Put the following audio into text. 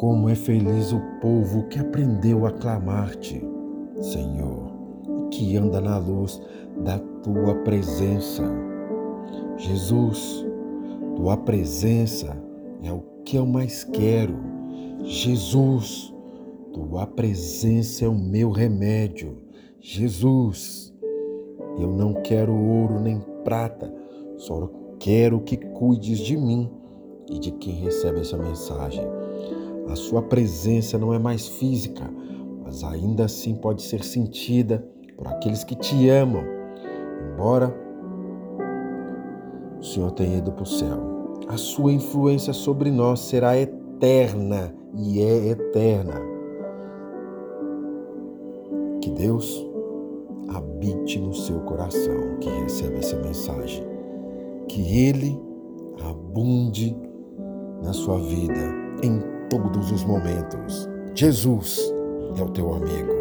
Como é feliz o povo que aprendeu a clamar-te, Senhor, e que anda na luz da tua presença. Jesus, tua presença é o que eu mais quero. Jesus, tua presença é o meu remédio. Jesus, eu não quero ouro nem prata, só quero que cuides de mim e de quem recebe essa mensagem. A sua presença não é mais física, mas ainda assim pode ser sentida por aqueles que te amam, embora o Senhor tenha ido para o céu. A sua influência sobre nós será eterna e é eterna. Que Deus habite no seu coração que recebe essa mensagem. Que Ele abunde na sua vida em todos os momentos. Jesus é o teu amigo.